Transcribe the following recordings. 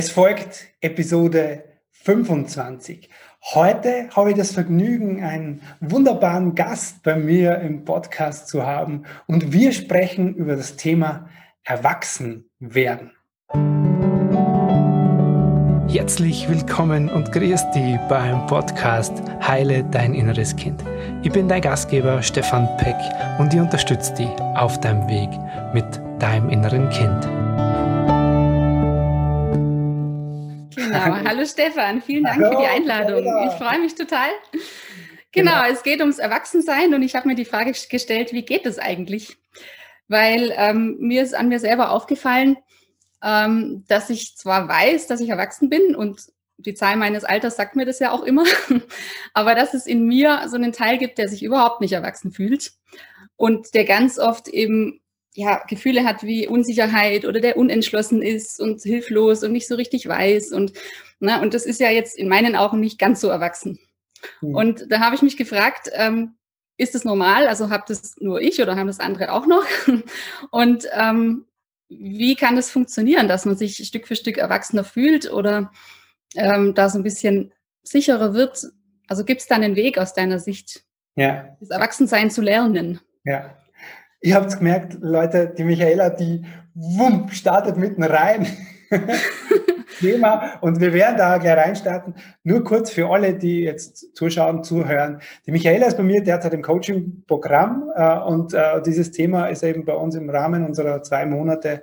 Es folgt Episode 25. Heute habe ich das Vergnügen, einen wunderbaren Gast bei mir im Podcast zu haben und wir sprechen über das Thema Erwachsenwerden. Herzlich willkommen und grüß dich beim Podcast Heile dein inneres Kind. Ich bin dein Gastgeber Stefan Peck und ich unterstütze dich auf deinem Weg mit deinem inneren Kind. Genau. Hallo Stefan, vielen Dank Hallo. für die Einladung. Ich freue mich total. Genau, genau, es geht ums Erwachsensein und ich habe mir die Frage gestellt, wie geht es eigentlich? Weil ähm, mir ist an mir selber aufgefallen, ähm, dass ich zwar weiß, dass ich erwachsen bin und die Zahl meines Alters sagt mir das ja auch immer, aber dass es in mir so einen Teil gibt, der sich überhaupt nicht erwachsen fühlt und der ganz oft eben ja, Gefühle hat wie Unsicherheit oder der unentschlossen ist und hilflos und nicht so richtig weiß. Und, na, und das ist ja jetzt in meinen Augen nicht ganz so erwachsen. Mhm. Und da habe ich mich gefragt, ähm, ist das normal? Also habt das nur ich oder haben das andere auch noch? Und ähm, wie kann das funktionieren, dass man sich Stück für Stück erwachsener fühlt oder ähm, da so ein bisschen sicherer wird? Also gibt es da einen Weg aus deiner Sicht, ja. das Erwachsensein zu lernen? Ja, Ihr habt es gemerkt, Leute, die Michaela, die wumm, startet mitten rein. Thema und wir werden da gleich reinstarten. Nur kurz für alle, die jetzt zuschauen, zuhören. Die Michaela ist bei mir derzeit im Coaching-Programm äh, und äh, dieses Thema ist eben bei uns im Rahmen unserer zwei Monate,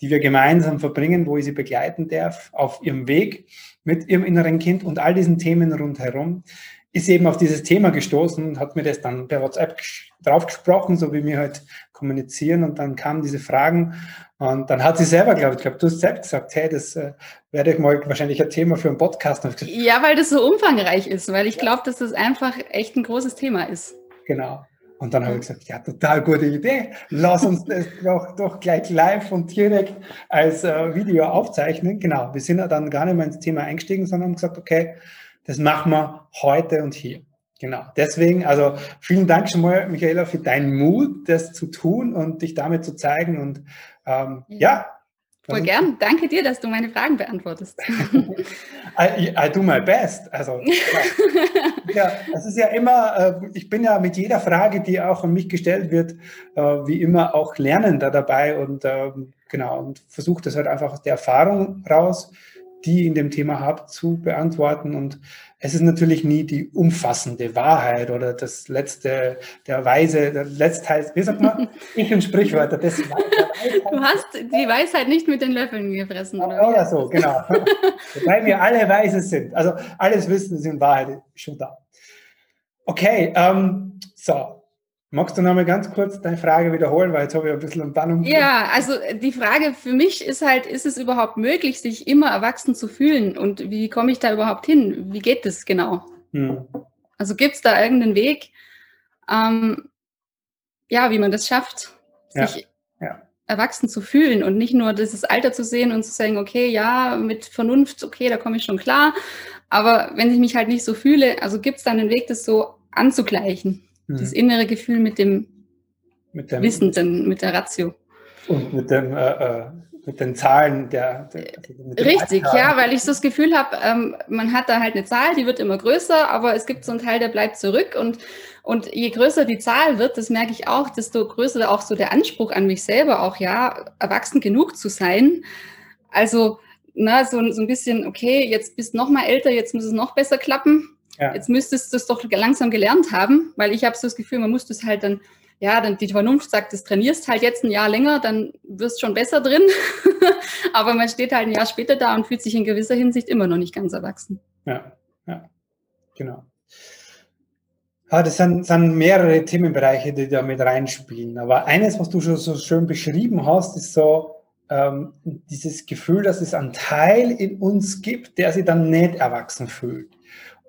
die wir gemeinsam verbringen, wo ich sie begleiten darf auf ihrem Weg mit ihrem inneren Kind und all diesen Themen rundherum ist eben auf dieses Thema gestoßen und hat mir das dann per WhatsApp draufgesprochen, so wie wir halt kommunizieren. Und dann kamen diese Fragen. Und dann hat sie selber, glaube ich, glaube, du hast selbst gesagt, hey, das äh, werde ich mal wahrscheinlich ein Thema für einen Podcast. Ja, weil das so umfangreich ist, weil ich glaube, dass das einfach echt ein großes Thema ist. Genau. Und dann habe ich gesagt, ja, total gute Idee. Lass uns das doch, doch gleich live und direkt als äh, Video aufzeichnen. Genau, wir sind ja dann gar nicht mehr ins Thema eingestiegen, sondern haben gesagt, okay, das machen wir heute und hier. Genau. Deswegen, also vielen Dank schon mal, Michaela, für deinen Mut, das zu tun und dich damit zu zeigen. Und ähm, ja. Voll gern. Danke dir, dass du meine Fragen beantwortest. I, I, do my best. Also, ja, das ist ja immer, äh, ich bin ja mit jeder Frage, die auch an mich gestellt wird, äh, wie immer auch lernender dabei und äh, genau, und versuche das halt einfach aus der Erfahrung raus die in dem Thema habe, zu beantworten. Und es ist natürlich nie die umfassende Wahrheit oder das letzte, der Weise, der letzte, wie sagt man? Ich und Sprichwörter. Das du hast die Weisheit nicht mit den Löffeln gefressen, oder? Oder so, genau. Weil wir alle weise sind. Also alles Wissen ist in Wahrheit schon da. Okay, ähm, so, Magst du noch mal ganz kurz deine Frage wiederholen, weil jetzt habe ich ein bisschen einen Bann Ja, also die Frage für mich ist halt, ist es überhaupt möglich, sich immer erwachsen zu fühlen? Und wie komme ich da überhaupt hin? Wie geht das genau? Hm. Also gibt es da irgendeinen Weg, ähm, ja, wie man das schafft, sich ja. Ja. erwachsen zu fühlen und nicht nur dieses Alter zu sehen und zu sagen, okay, ja, mit Vernunft, okay, da komme ich schon klar. Aber wenn ich mich halt nicht so fühle, also gibt es da einen Weg, das so anzugleichen? Mhm. Das innere Gefühl mit dem, mit dem Wissenden, mit der Ratio. Und mit dem äh, äh mit den Zahlen der. der Richtig, ja, weil ich so das Gefühl habe, ähm, man hat da halt eine Zahl, die wird immer größer, aber es gibt so einen Teil, der bleibt zurück und und je größer die Zahl wird, das merke ich auch, desto größer auch so der Anspruch an mich selber, auch ja, erwachsen genug zu sein. Also, na, so, so ein bisschen, okay, jetzt bist du noch mal älter, jetzt muss es noch besser klappen. Ja. Jetzt müsstest du es doch langsam gelernt haben, weil ich habe so das Gefühl, man muss das halt dann, ja, dann die Vernunft sagt, das trainierst halt jetzt ein Jahr länger, dann wirst du schon besser drin. Aber man steht halt ein Jahr später da und fühlt sich in gewisser Hinsicht immer noch nicht ganz erwachsen. Ja, ja, genau. Ja, das sind, sind mehrere Themenbereiche, die da mit reinspielen. Aber eines, was du schon so schön beschrieben hast, ist so ähm, dieses Gefühl, dass es einen Teil in uns gibt, der sich dann nicht erwachsen fühlt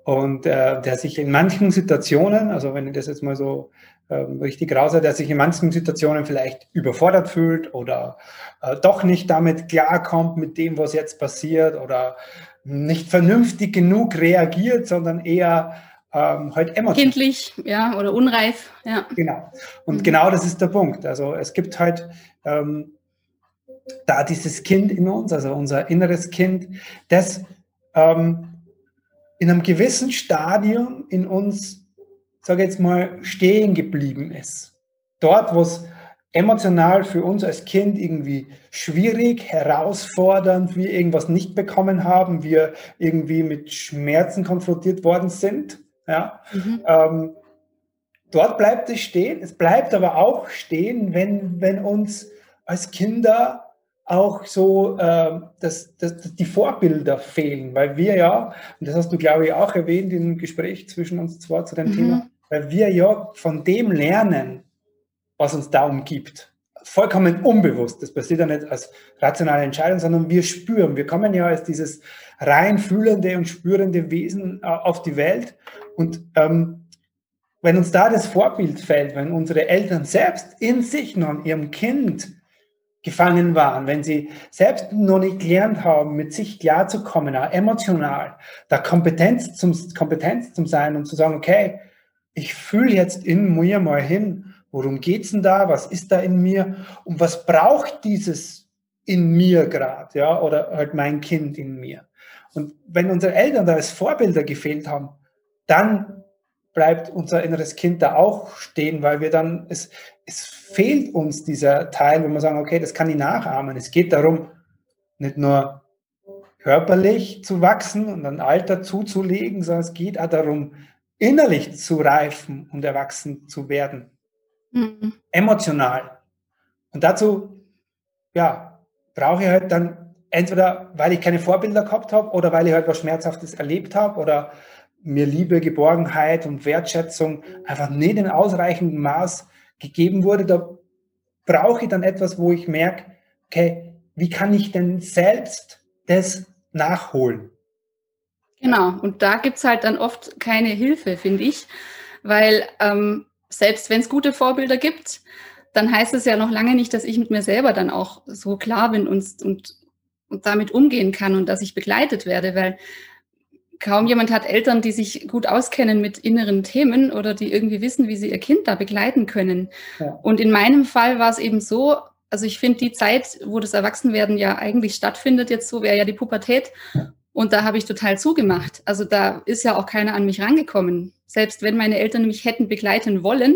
und äh, der sich in manchen Situationen, also wenn ich das jetzt mal so ähm, richtig raus, der sich in manchen Situationen vielleicht überfordert fühlt oder äh, doch nicht damit klarkommt mit dem, was jetzt passiert oder nicht vernünftig genug reagiert, sondern eher ähm, halt emotional. Kindlich, ja, oder unreif, ja. Genau. Und mhm. genau das ist der Punkt. Also es gibt halt ähm, da dieses Kind in uns, also unser inneres Kind, das ähm, in einem gewissen Stadium in uns, sage jetzt mal, stehen geblieben ist. Dort, wo es emotional für uns als Kind irgendwie schwierig, herausfordernd, wir irgendwas nicht bekommen haben, wir irgendwie mit Schmerzen konfrontiert worden sind. Ja? Mhm. Ähm, dort bleibt es stehen. Es bleibt aber auch stehen, wenn, wenn uns als Kinder auch so äh, dass, dass die Vorbilder fehlen, weil wir ja, und das hast du, glaube ich, auch erwähnt im Gespräch zwischen uns zwei zu dem mhm. Thema, weil wir ja von dem lernen, was uns da umgibt. Vollkommen unbewusst. Das passiert ja nicht als rationale Entscheidung, sondern wir spüren. Wir kommen ja als dieses rein fühlende und spürende Wesen äh, auf die Welt. Und ähm, wenn uns da das Vorbild fällt, wenn unsere Eltern selbst in sich noch an ihrem Kind gefangen waren, wenn sie selbst noch nicht gelernt haben, mit sich klarzukommen, auch emotional, da Kompetenz zum, Kompetenz zum sein und zu sagen, okay, ich fühle jetzt in mir mal hin, worum geht's denn da, was ist da in mir und was braucht dieses in mir gerade, ja, oder halt mein Kind in mir. Und wenn unsere Eltern da als Vorbilder gefehlt haben, dann bleibt unser inneres Kind da auch stehen, weil wir dann, es, es fehlt uns dieser Teil, wo wir sagen, okay, das kann ich nachahmen. Es geht darum, nicht nur körperlich zu wachsen und ein Alter zuzulegen, sondern es geht auch darum, innerlich zu reifen und erwachsen zu werden. Mhm. Emotional. Und dazu, ja, brauche ich halt dann entweder, weil ich keine Vorbilder gehabt habe oder weil ich halt was Schmerzhaftes erlebt habe oder mir Liebe, Geborgenheit und Wertschätzung einfach nicht in ausreichendem Maß gegeben wurde, da brauche ich dann etwas, wo ich merke, okay, wie kann ich denn selbst das nachholen? Genau, und da gibt es halt dann oft keine Hilfe, finde ich, weil ähm, selbst wenn es gute Vorbilder gibt, dann heißt es ja noch lange nicht, dass ich mit mir selber dann auch so klar bin und, und, und damit umgehen kann und dass ich begleitet werde, weil kaum jemand hat Eltern, die sich gut auskennen mit inneren Themen oder die irgendwie wissen, wie sie ihr Kind da begleiten können. Ja. Und in meinem Fall war es eben so, also ich finde die Zeit, wo das Erwachsenwerden ja eigentlich stattfindet, jetzt so wäre ja die Pubertät. Und da habe ich total zugemacht. Also da ist ja auch keiner an mich rangekommen. Selbst wenn meine Eltern mich hätten begleiten wollen,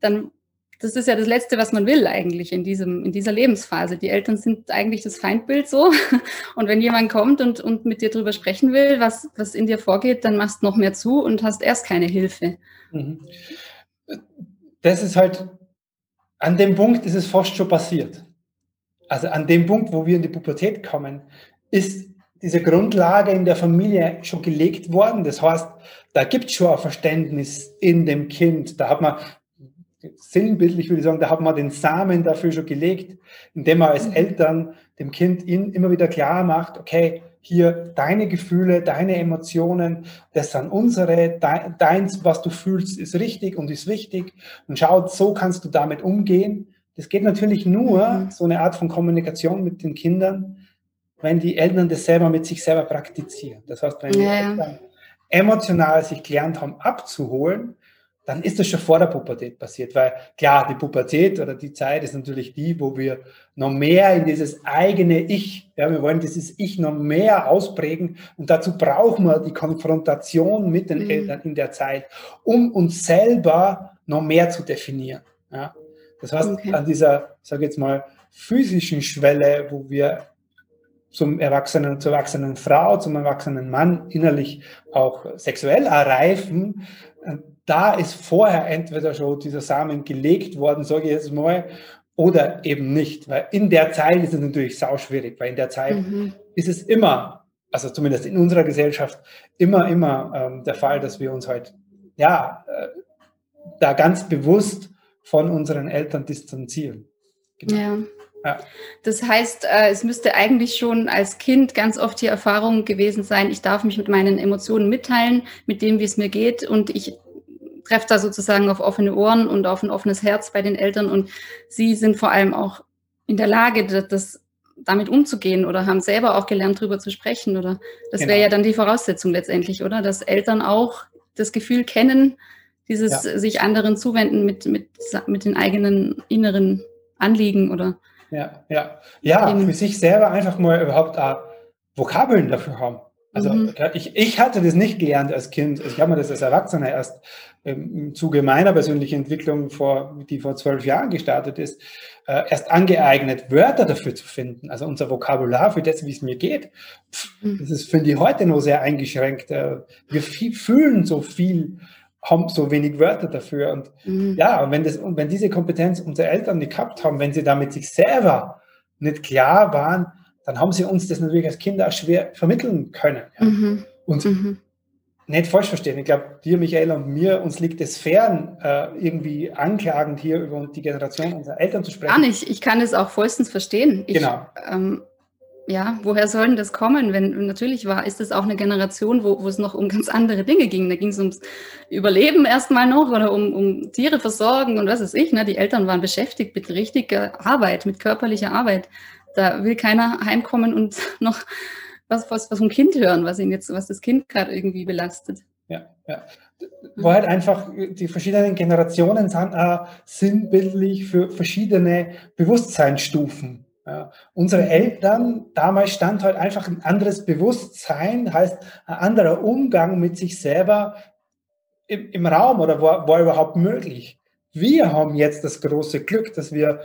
dann das ist ja das Letzte, was man will eigentlich in, diesem, in dieser Lebensphase. Die Eltern sind eigentlich das Feindbild so. Und wenn jemand kommt und, und mit dir darüber sprechen will, was, was in dir vorgeht, dann machst du noch mehr zu und hast erst keine Hilfe. Mhm. Das ist halt, an dem Punkt ist es fast schon passiert. Also an dem Punkt, wo wir in die Pubertät kommen, ist diese Grundlage in der Familie schon gelegt worden. Das heißt, da gibt es schon ein Verständnis in dem Kind. Da hat man sinnbildlich würde ich sagen, da hat man den Samen dafür schon gelegt, indem man als mhm. Eltern dem Kind immer wieder klar macht, okay, hier deine Gefühle, deine Emotionen, das sind unsere, deins, was du fühlst, ist richtig und ist wichtig und schaut, so kannst du damit umgehen. Das geht natürlich nur, mhm. so eine Art von Kommunikation mit den Kindern, wenn die Eltern das selber mit sich selber praktizieren. Das heißt, wenn die ja. Eltern emotional sich gelernt haben abzuholen, dann ist das schon vor der Pubertät passiert, weil klar, die Pubertät oder die Zeit ist natürlich die, wo wir noch mehr in dieses eigene Ich, ja, wir wollen dieses Ich noch mehr ausprägen und dazu brauchen wir die Konfrontation mit den mhm. Eltern in der Zeit, um uns selber noch mehr zu definieren. Ja. Das heißt, okay. an dieser, sage jetzt mal, physischen Schwelle, wo wir zum Erwachsenen, zur erwachsenen Frau, zum erwachsenen Mann innerlich auch sexuell erreifen, da ist vorher entweder schon dieser Samen gelegt worden, sage ich jetzt mal, oder eben nicht. Weil in der Zeit ist es natürlich sauschwierig, weil in der Zeit mhm. ist es immer, also zumindest in unserer Gesellschaft, immer, immer ähm, der Fall, dass wir uns halt, ja, äh, da ganz bewusst von unseren Eltern distanzieren. Genau. Ja. Ja. Das heißt, äh, es müsste eigentlich schon als Kind ganz oft die Erfahrung gewesen sein, ich darf mich mit meinen Emotionen mitteilen, mit dem, wie es mir geht und ich treffe da sozusagen auf offene Ohren und auf ein offenes Herz bei den Eltern und sie sind vor allem auch in der Lage, das, damit umzugehen oder haben selber auch gelernt, darüber zu sprechen oder das genau. wäre ja dann die Voraussetzung letztendlich, oder? Dass Eltern auch das Gefühl kennen, dieses ja. sich anderen zuwenden mit, mit, mit den eigenen inneren Anliegen oder Ja, ja. Ja, für sich selber einfach mal überhaupt auch Vokabeln dafür haben. Also mhm. ich, ich hatte das nicht gelernt als Kind. Ich habe mir das als Erwachsener erst im Zuge meiner persönlichen Entwicklung, vor, die vor zwölf Jahren gestartet ist, äh, erst angeeignet, Wörter dafür zu finden. Also unser Vokabular für das, wie es mir geht, mhm. das ist, finde ich, heute noch sehr eingeschränkt. Äh, wir viel, fühlen so viel, haben so wenig Wörter dafür. Und mhm. ja, und wenn, das, und wenn diese Kompetenz unsere Eltern nicht gehabt haben, wenn sie damit sich selber nicht klar waren, dann haben sie uns das natürlich als Kinder auch schwer vermitteln können. Ja. Mhm. Und mhm. Nicht falsch verstehen, ich glaube, dir, Michael und mir, uns liegt es fern, äh, irgendwie anklagend hier über die Generation unserer Eltern zu sprechen. Gar nicht, ich kann es auch vollstens verstehen. Ich, genau. Ähm, ja, woher soll denn das kommen? Wenn natürlich war, ist es auch eine Generation, wo, wo es noch um ganz andere Dinge ging. Da ging es ums Überleben erstmal noch oder um, um Tiere versorgen und was weiß ich. Ne? Die Eltern waren beschäftigt mit richtiger Arbeit, mit körperlicher Arbeit. Da will keiner heimkommen und noch was, was, was vom Kind hören, was ihn jetzt, was das Kind gerade irgendwie belastet. Ja, ja. Wo halt einfach die verschiedenen Generationen sind äh, sinnbildlich für verschiedene Bewusstseinsstufen. Ja. Unsere. Eltern, damals stand halt einfach ein anderes Bewusstsein, heißt ein anderer Umgang mit sich selber im, im Raum oder war, war überhaupt möglich. Wir haben jetzt das große Glück, dass wir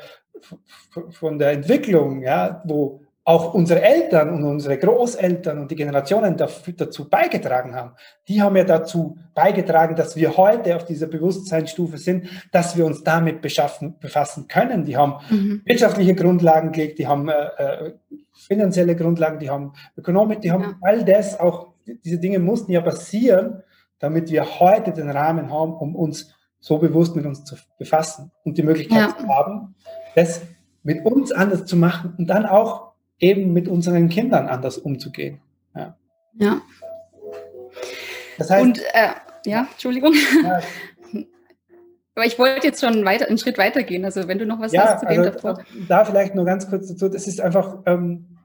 von der Entwicklung, ja, wo auch unsere Eltern und unsere Großeltern und die Generationen dazu beigetragen haben. Die haben ja dazu beigetragen, dass wir heute auf dieser Bewusstseinsstufe sind, dass wir uns damit beschaffen, befassen können. Die haben mhm. wirtschaftliche Grundlagen gelegt, die haben äh, äh finanzielle Grundlagen, die haben Ökonomik, die haben ja. all das, auch diese Dinge mussten ja passieren, damit wir heute den Rahmen haben, um uns so bewusst mit uns zu befassen und die Möglichkeit ja. zu haben, das mit uns anders zu machen und dann auch eben mit unseren Kindern anders umzugehen. Ja. ja. Das heißt, und äh, ja, Entschuldigung. Ja. Aber ich wollte jetzt schon weiter, einen Schritt weiter gehen. Also wenn du noch was ja, hast zu dem also, davor. Da vielleicht nur ganz kurz dazu. Das ist einfach ähm,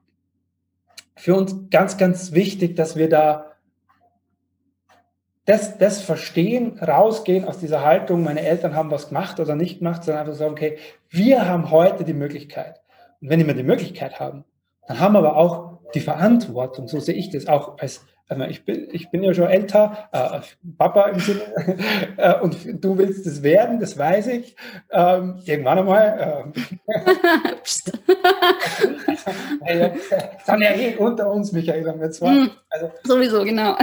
für uns ganz, ganz wichtig, dass wir da das, das verstehen, rausgehen aus dieser Haltung, meine Eltern haben was gemacht oder nicht gemacht, sondern einfach sagen, okay, wir haben heute die Möglichkeit. Und wenn wir die Möglichkeit haben, dann haben wir aber auch die Verantwortung, so sehe ich das auch als also ich bin, ich bin ja schon älter, äh, Papa im Sinne, äh, und du willst es werden, das weiß ich. Ähm, irgendwann einmal. Äh, ja, sind ja eh unter uns, Michael, haben wir zwar. Mm, also, sowieso, genau.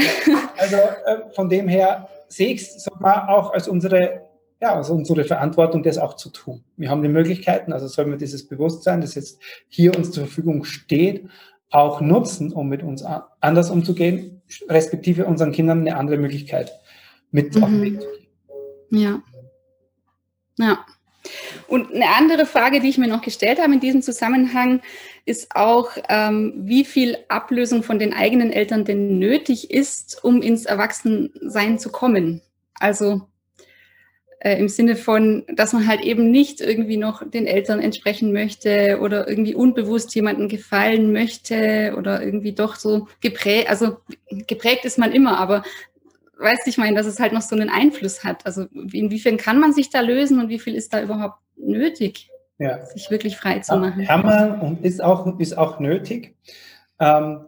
Also äh, von dem her sehe ich es sogar auch als unsere, ja, also unsere Verantwortung, das auch zu tun. Wir haben die Möglichkeiten, also soll man dieses Bewusstsein, das jetzt hier uns zur Verfügung steht, auch nutzen, um mit uns anders umzugehen, respektive unseren Kindern eine andere Möglichkeit mit mhm. auf den Weg zu geben. Ja. Ja. Und eine andere Frage, die ich mir noch gestellt habe in diesem Zusammenhang, ist auch, ähm, wie viel Ablösung von den eigenen Eltern denn nötig ist, um ins Erwachsensein zu kommen. Also äh, im Sinne von, dass man halt eben nicht irgendwie noch den Eltern entsprechen möchte oder irgendwie unbewusst jemandem gefallen möchte oder irgendwie doch so geprägt, also geprägt ist man immer, aber weißt du, ich meine, dass es halt noch so einen Einfluss hat. Also inwiefern kann man sich da lösen und wie viel ist da überhaupt nötig, ja. sich wirklich frei zu machen? Kann man und ist auch, ist auch nötig. Ähm,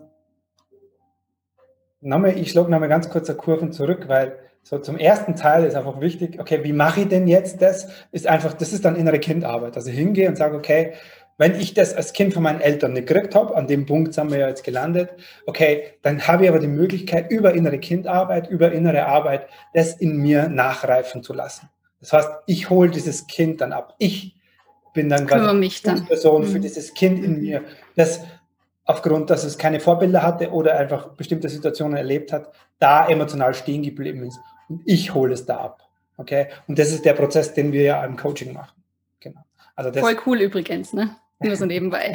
nochmal, ich schlage nochmal ganz kurz eine Kurven zurück, weil so, zum ersten Teil ist einfach wichtig, okay, wie mache ich denn jetzt das? Ist einfach, das ist dann innere Kindarbeit. Also ich hingehe und sage, okay, wenn ich das als Kind von meinen Eltern nicht gekriegt habe, an dem Punkt sind wir ja jetzt gelandet, okay, dann habe ich aber die Möglichkeit, über innere Kindarbeit, über innere Arbeit, das in mir nachreifen zu lassen. Das heißt, ich hole dieses Kind dann ab. Ich bin dann quasi die Person für mhm. dieses Kind in mir, das aufgrund, dass es keine Vorbilder hatte oder einfach bestimmte Situationen erlebt hat, da emotional stehen geblieben ist und ich hole es da ab. Okay? Und das ist der Prozess, den wir ja im Coaching machen. Genau. Also das Voll cool übrigens, ne? Nur so nebenbei.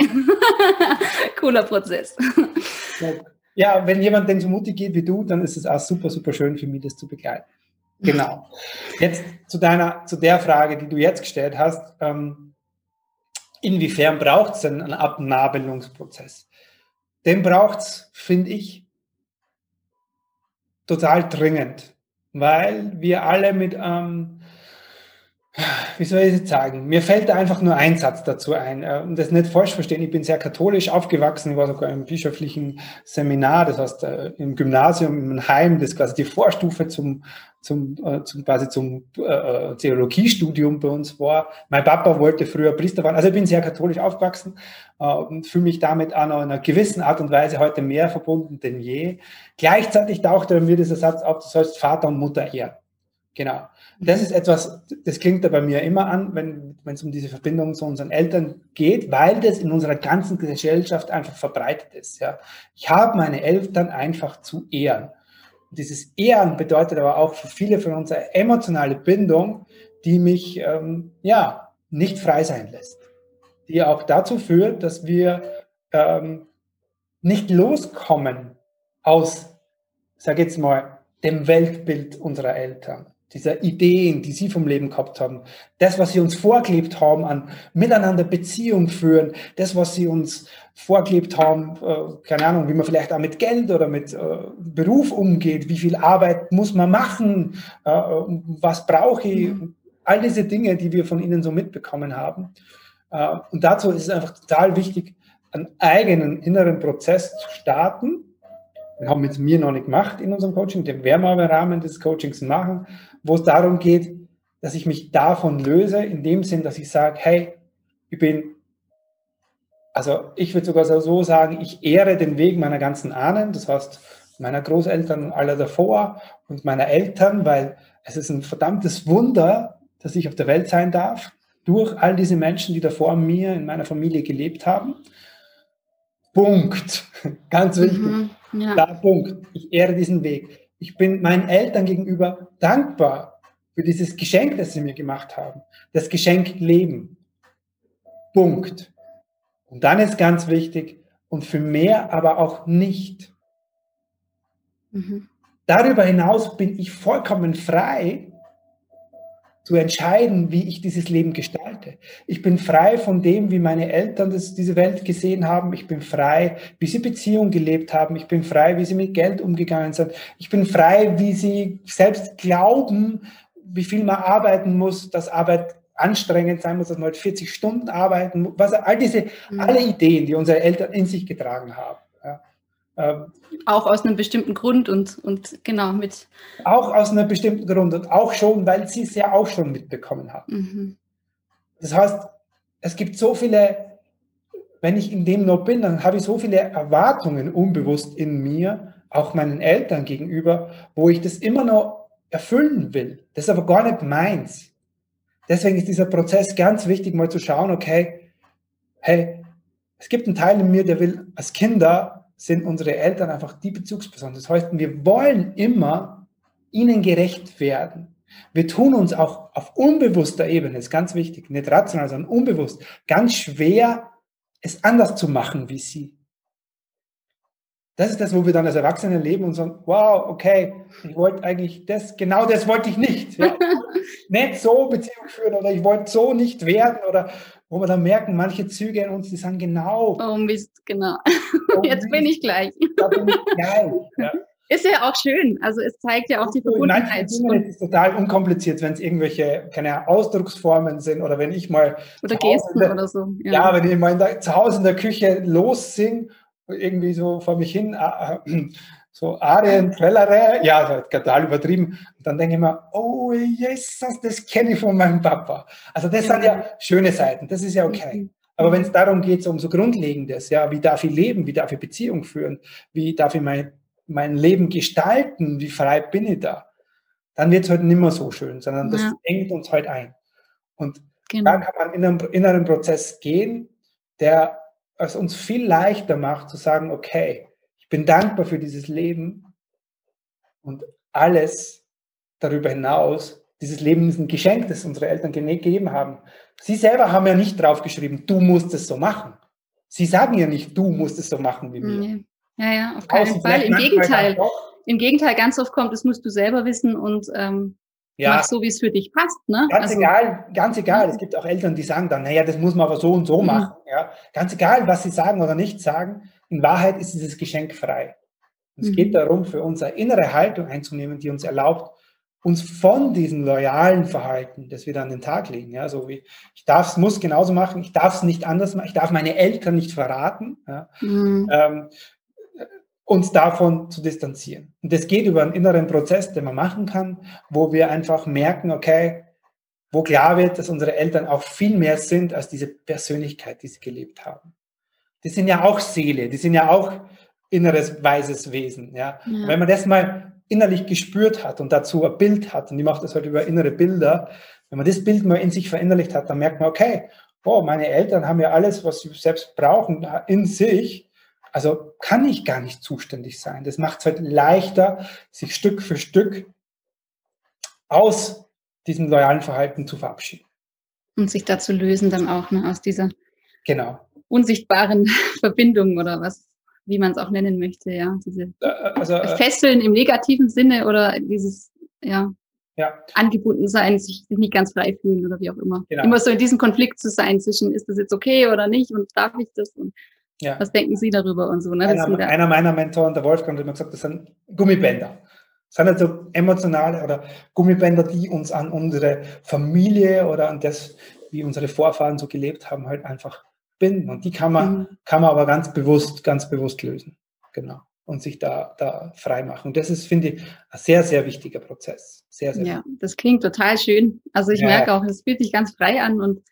Cooler Prozess. Ja, wenn jemand denn so mutig geht wie du, dann ist es auch super, super schön für mich, das zu begleiten. Genau. Jetzt zu deiner, zu der Frage, die du jetzt gestellt hast. Ähm, inwiefern braucht es denn einen Abnabelungsprozess? Den braucht es, finde ich, total dringend weil wir alle mit ähm, wie soll ich jetzt sagen? Mir fällt da einfach nur ein Satz dazu ein. Äh, und das nicht falsch verstehen. Ich bin sehr katholisch aufgewachsen. Ich war sogar im bischöflichen Seminar, das heißt äh, im Gymnasium, im Heim, das ist quasi die Vorstufe zum, zum, äh, zum quasi zum äh, Theologiestudium bei uns war. Mein Papa wollte früher Priester werden. Also ich bin sehr katholisch aufgewachsen äh, und fühle mich damit auch noch in einer gewissen Art und Weise heute mehr verbunden denn je. Gleichzeitig tauchte mir dieser Satz auf, du sollst Vater und Mutter ehren. Genau. Das ist etwas, das klingt da bei mir immer an, wenn, es um diese Verbindung zu unseren Eltern geht, weil das in unserer ganzen Gesellschaft einfach verbreitet ist. Ja. Ich habe meine Eltern einfach zu ehren. Und dieses Ehren bedeutet aber auch für viele von uns eine emotionale Bindung, die mich ähm, ja nicht frei sein lässt. Die auch dazu führt, dass wir ähm, nicht loskommen aus, sag jetzt mal, dem Weltbild unserer Eltern dieser Ideen, die sie vom Leben gehabt haben, das, was sie uns vorgelebt haben an miteinander Beziehung führen, das, was sie uns vorgelebt haben, äh, keine Ahnung, wie man vielleicht auch mit Geld oder mit äh, Beruf umgeht, wie viel Arbeit muss man machen, äh, was brauche ich, mhm. all diese Dinge, die wir von ihnen so mitbekommen haben. Äh, und dazu ist es einfach total wichtig, einen eigenen inneren Prozess zu starten, den haben wir jetzt mir noch nicht gemacht in unserem Coaching, den werden wir im Rahmen des Coachings machen, wo es darum geht, dass ich mich davon löse, in dem Sinn, dass ich sage, hey, ich bin, also ich würde sogar so sagen, ich ehre den Weg meiner ganzen Ahnen, das heißt meiner Großeltern und aller davor und meiner Eltern, weil es ist ein verdammtes Wunder, dass ich auf der Welt sein darf, durch all diese Menschen, die da vor mir in meiner Familie gelebt haben. Punkt. Ganz wichtig. Mhm, ja. Da, Punkt. Ich ehre diesen Weg. Ich bin meinen Eltern gegenüber dankbar für dieses Geschenk, das sie mir gemacht haben. Das Geschenk Leben. Punkt. Und dann ist ganz wichtig, und für mehr aber auch nicht. Mhm. Darüber hinaus bin ich vollkommen frei, zu entscheiden, wie ich dieses Leben gestalte. Ich bin frei von dem, wie meine Eltern das, diese Welt gesehen haben. Ich bin frei, wie sie Beziehungen gelebt haben. Ich bin frei, wie sie mit Geld umgegangen sind. Ich bin frei, wie sie selbst glauben, wie viel man arbeiten muss, dass Arbeit anstrengend sein muss, dass man halt 40 Stunden arbeiten muss. Was, all diese, mhm. alle Ideen, die unsere Eltern in sich getragen haben. Ähm, auch aus einem bestimmten Grund und, und genau mit. Auch aus einem bestimmten Grund und auch schon, weil sie es ja auch schon mitbekommen haben. Mhm. Das heißt, es gibt so viele, wenn ich in dem noch bin, dann habe ich so viele Erwartungen unbewusst in mir, auch meinen Eltern gegenüber, wo ich das immer noch erfüllen will. Das ist aber gar nicht meins. Deswegen ist dieser Prozess ganz wichtig, mal zu schauen, okay, hey, es gibt einen Teil in mir, der will als Kinder sind unsere Eltern einfach die Bezugspersonen. Das heißt, wir wollen immer ihnen gerecht werden. Wir tun uns auch auf unbewusster Ebene, ist ganz wichtig, nicht rational, sondern unbewusst, ganz schwer, es anders zu machen wie sie. Das ist das, wo wir dann als Erwachsene leben und sagen, wow, okay, ich wollte eigentlich das, genau das wollte ich nicht. Ja. nicht so Beziehung führen oder ich wollte so nicht werden oder wo wir dann merken, manche Züge in uns, die sagen genau. Oh Mist, genau. Oh Jetzt bin ich gleich. Da bin ich gleich. Ja. Ist ja auch schön. Also es zeigt ja auch die Verbundenheit. Es ist total unkompliziert, wenn es irgendwelche keine Ausdrucksformen sind oder wenn ich mal oder Gesten der, oder so. Ja. ja, wenn ich mal der, zu Hause in der Küche lossing, irgendwie so vor mich hin äh, äh so Arien, Quellere, ja, total übertrieben. Und dann denke ich mir, oh Jesus, das kenne ich von meinem Papa. Also das ja. sind ja schöne Seiten, das ist ja okay. Mhm. Aber wenn es darum geht, so um so Grundlegendes, ja, wie darf ich leben, wie darf ich Beziehung führen, wie darf ich mein, mein Leben gestalten, wie frei bin ich da, dann wird es halt nicht mehr so schön, sondern das ja. engt uns halt ein. Und genau. dann kann man in einen inneren Prozess gehen, der es uns viel leichter macht zu sagen, okay, bin dankbar für dieses Leben und alles darüber hinaus. Dieses Leben ist ein Geschenk, das unsere Eltern gegeben haben. Sie selber haben ja nicht draufgeschrieben, du musst es so machen. Sie sagen ja nicht, du musst es so machen wie mir. Ja, ja, auf keinen Fall. Im Gegenteil. Im Gegenteil, ganz oft kommt, das musst du selber wissen und ähm, ja. mach so, wie es für dich passt. Ne? Ganz also, egal, ganz egal. Es gibt auch Eltern, die sagen dann, naja, das muss man aber so und so mhm. machen. Ja? Ganz egal, was sie sagen oder nicht sagen. In Wahrheit ist dieses Geschenk frei. Es mhm. geht darum, für unsere innere Haltung einzunehmen, die uns erlaubt, uns von diesem loyalen Verhalten, das wir dann an den Tag legen, ja, so wie ich darf es, muss genauso machen, ich darf es nicht anders machen, ich darf meine Eltern nicht verraten, ja, mhm. ähm, uns davon zu distanzieren. Und das geht über einen inneren Prozess, den man machen kann, wo wir einfach merken, okay, wo klar wird, dass unsere Eltern auch viel mehr sind als diese Persönlichkeit, die sie gelebt haben. Die sind ja auch Seele, die sind ja auch inneres weises Wesen. Ja? ja. Wenn man das mal innerlich gespürt hat und dazu ein Bild hat, und die macht das halt über innere Bilder, wenn man das Bild mal in sich verinnerlicht hat, dann merkt man, okay, oh, meine Eltern haben ja alles, was sie selbst brauchen, in sich. Also kann ich gar nicht zuständig sein. Das macht es halt leichter, sich Stück für Stück aus diesem loyalen Verhalten zu verabschieden. Und sich da zu lösen dann auch, ne, aus dieser genau. Unsichtbaren Verbindung oder was wie man es auch nennen möchte, ja. Diese äh, also, äh, Fesseln im negativen Sinne oder dieses, ja, ja. angebunden sein, sich, sich nicht ganz frei fühlen oder wie auch immer. Genau. Immer so in diesem Konflikt zu sein zwischen, ist das jetzt okay oder nicht und darf ich das und ja. was denken Sie darüber und so. Ne? Einer, einer, meiner Mentoren, der Wolfgang, hat immer gesagt, das sind Gummibänder. Das sind also emotionale oder Gummibänder, die uns an unsere Familie oder an das, wie unsere Vorfahren so gelebt haben, halt einfach binden. Und die kann man, mhm. kann man aber ganz bewusst, ganz bewusst lösen. Genau. Und sich da, da frei machen. Und das ist, finde ich, ein sehr, sehr wichtiger Prozess. Sehr, sehr ja, wichtig. das klingt total schön. Also ich ja. merke auch, es fühlt sich ganz frei an und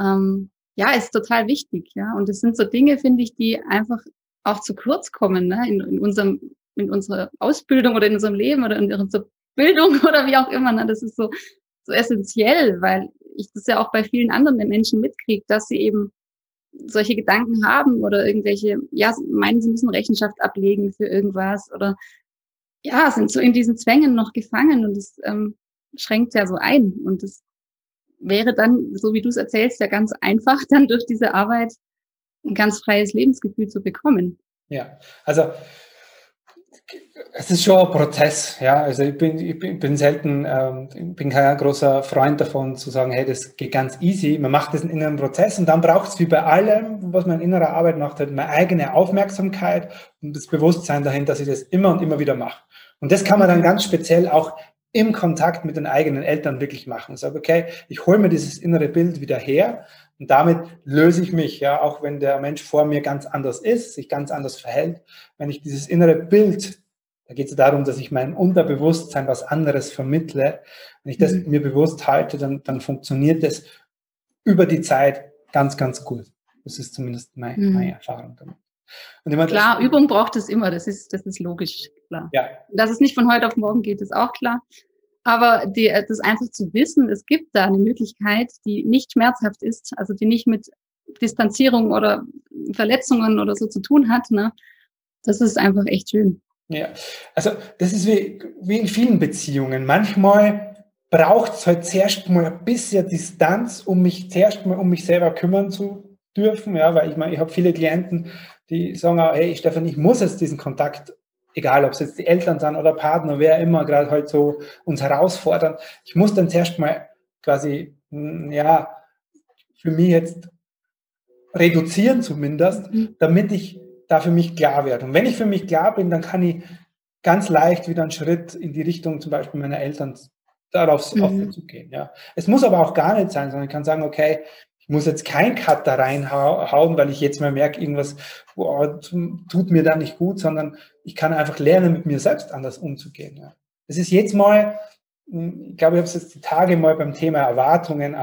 ähm, ja, ist total wichtig. Ja, und es sind so Dinge, finde ich, die einfach auch zu kurz kommen ne? in, in unserem in unserer Ausbildung oder in unserem Leben oder in unserer Bildung oder wie auch immer. Ne? Das ist so, so essentiell, weil ich das ja auch bei vielen anderen Menschen mitkriege, dass sie eben solche Gedanken haben oder irgendwelche, ja, meinen, sie müssen Rechenschaft ablegen für irgendwas oder ja, sind so in diesen Zwängen noch gefangen und das ähm, schränkt ja so ein. Und das wäre dann, so wie du es erzählst, ja ganz einfach, dann durch diese Arbeit ein ganz freies Lebensgefühl zu bekommen. Ja, also es ist schon ein Prozess, ja. Also ich bin, ich bin selten, ähm, bin kein großer Freund davon zu sagen, hey, das geht ganz easy. Man macht das in einem Prozess und dann braucht es wie bei allem, was man in innerer Arbeit macht, halt eine eigene Aufmerksamkeit und das Bewusstsein dahin, dass ich das immer und immer wieder mache. Und das kann man dann ganz speziell auch im Kontakt mit den eigenen Eltern wirklich machen. Ich sage, okay, ich hole mir dieses innere Bild wieder her und damit löse ich mich, ja, auch wenn der Mensch vor mir ganz anders ist, sich ganz anders verhält. Wenn ich dieses innere Bild, da geht es darum, dass ich mein Unterbewusstsein was anderes vermittle. Wenn ich das mhm. mir bewusst halte, dann, dann funktioniert das über die Zeit ganz, ganz gut. Das ist zumindest mein, mhm. meine Erfahrung damit. Klar, Übung braucht es immer, das ist, das ist logisch, klar. Ja. Dass es nicht von heute auf morgen geht, ist auch klar. Aber die, äh, das einfach zu wissen, es gibt da eine Möglichkeit, die nicht schmerzhaft ist, also die nicht mit Distanzierung oder Verletzungen oder so zu tun hat, ne? das ist einfach echt schön. Ja, also das ist wie, wie in vielen Beziehungen. Manchmal braucht es halt zuerst mal ein bisschen Distanz, um mich zuerst mal um mich selber kümmern zu dürfen. Ja, weil ich meine, ich habe viele Klienten, die sagen, hey Stefan, ich muss jetzt diesen Kontakt egal ob es jetzt die Eltern sind oder Partner, wer immer gerade halt so uns herausfordern. Ich muss dann zuerst mal quasi, hm, ja, für mich jetzt reduzieren zumindest, mhm. damit ich da für mich klar werde. Und wenn ich für mich klar bin, dann kann ich ganz leicht wieder einen Schritt in die Richtung zum Beispiel meiner Eltern darauf mhm. zu gehen. Ja. Es muss aber auch gar nicht sein, sondern ich kann sagen, okay, ich muss jetzt kein Cut da reinhauen, weil ich jetzt mal merke, irgendwas boah, tut mir da nicht gut, sondern ich kann einfach lernen, mit mir selbst anders umzugehen. Ja. Das ist jetzt mal, hm, ich glaube, ich habe es jetzt die Tage mal beim Thema Erwartungen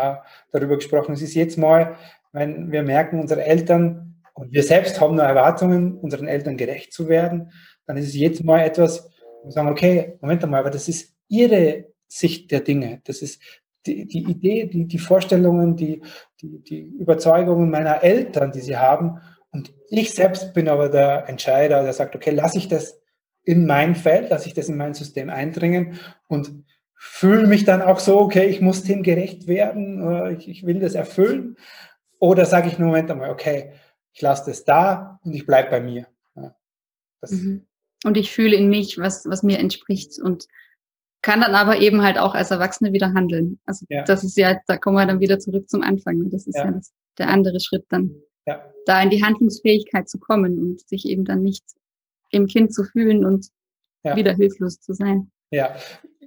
darüber gesprochen. Es ist jetzt mal, wenn wir merken, unsere Eltern und wir selbst haben nur Erwartungen, unseren Eltern gerecht zu werden, dann ist es jetzt mal etwas, wo wir sagen, okay, Moment mal, aber das ist ihre Sicht der Dinge. Das ist die, die Idee, die, die Vorstellungen, die, die, die Überzeugungen meiner Eltern, die sie haben. Und ich selbst bin aber der Entscheider, der sagt, okay, lasse ich das in mein Feld, lasse ich das in mein System eindringen und fühle mich dann auch so, okay, ich muss dem gerecht werden, ich, ich will das erfüllen. Oder sage ich Moment einmal, okay, ich lasse das da und ich bleibe bei mir. Ja, mhm. Und ich fühle in mich, was, was mir entspricht und kann dann aber eben halt auch als Erwachsene wieder handeln. Also ja. das ist ja, da kommen wir dann wieder zurück zum Anfang. Ne? Das ist ja, ja das, der andere Schritt dann, ja. da in die Handlungsfähigkeit zu kommen und sich eben dann nicht im Kind zu fühlen und wieder hilflos zu sein. Ja,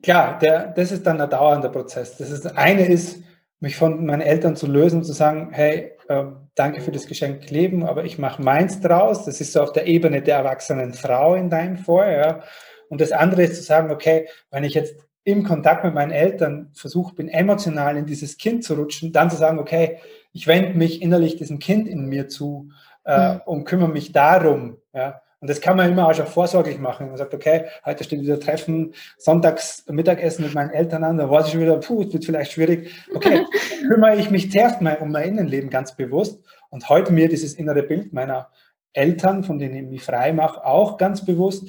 klar, der, das ist dann ein dauernder Prozess. Das ist, eine ist, mich von meinen Eltern zu lösen und zu sagen, hey, äh, danke für das Geschenk Leben, aber ich mache meins draus. Das ist so auf der Ebene der erwachsenen Frau in deinem Fall. Ja. Und das andere ist zu sagen, okay, wenn ich jetzt im Kontakt mit meinen Eltern versuche, bin emotional in dieses Kind zu rutschen, dann zu sagen, okay, ich wende mich innerlich diesem Kind in mir zu äh, mhm. und kümmere mich darum. Ja. Und das kann man immer auch schon vorsorglich machen. Man sagt, okay, heute steht wieder Treffen, sonntags Mittagessen mit meinen Eltern an, da weiß ich schon wieder, puh, es wird vielleicht schwierig. Okay, kümmere ich mich zuerst mal um mein Innenleben ganz bewusst und heute mir dieses innere Bild meiner Eltern, von denen ich mich frei mache, auch ganz bewusst,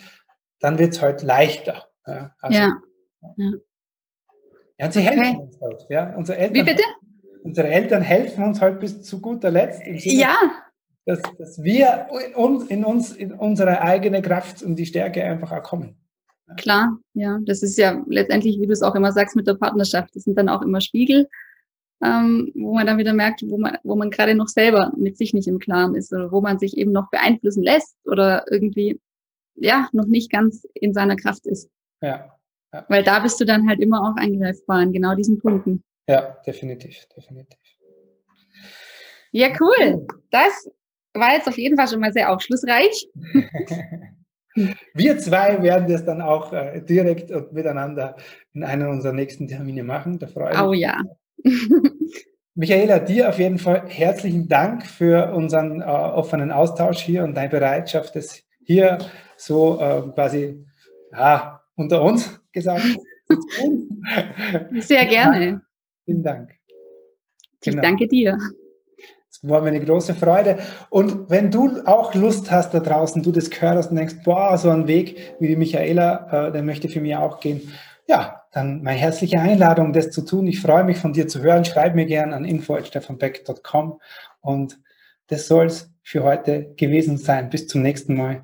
dann wird es heute leichter. Ja. Also, ja. ja. ja sie helfen okay. uns halt. Ja. Unsere Eltern, Wie bitte? Unsere Eltern helfen uns halt bis zu guter Letzt. Ja dass, dass wir in uns, in uns, in unsere eigene Kraft und die Stärke einfach auch kommen. Klar, ja. Das ist ja letztendlich, wie du es auch immer sagst, mit der Partnerschaft. Das sind dann auch immer Spiegel, ähm, wo man dann wieder merkt, wo man, wo man gerade noch selber mit sich nicht im Klaren ist oder wo man sich eben noch beeinflussen lässt oder irgendwie, ja, noch nicht ganz in seiner Kraft ist. Ja. ja. Weil da bist du dann halt immer auch eingreifbar in genau diesen Punkten. Ja, definitiv, definitiv. Ja, cool. Das war jetzt auf jeden Fall schon mal sehr aufschlussreich. Wir zwei werden das dann auch äh, direkt und miteinander in einem unserer nächsten Termine machen. Da freue ich mich. Oh ja. Michaela, dir auf jeden Fall herzlichen Dank für unseren äh, offenen Austausch hier und deine Bereitschaft, das hier so äh, quasi ja, unter uns gesagt. Sehr gerne. Vielen Dank. Ich genau. danke dir. Es war mir eine große Freude. Und wenn du auch Lust hast da draußen, du das hörst und denkst, boah, so ein Weg wie die Michaela, äh, der möchte für mich auch gehen, ja, dann meine herzliche Einladung, das zu tun. Ich freue mich von dir zu hören. Schreib mir gerne an info.stefanbeck.com und das soll es für heute gewesen sein. Bis zum nächsten Mal.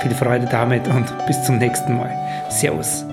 Viel Freude damit und bis zum nächsten Mal. Servus.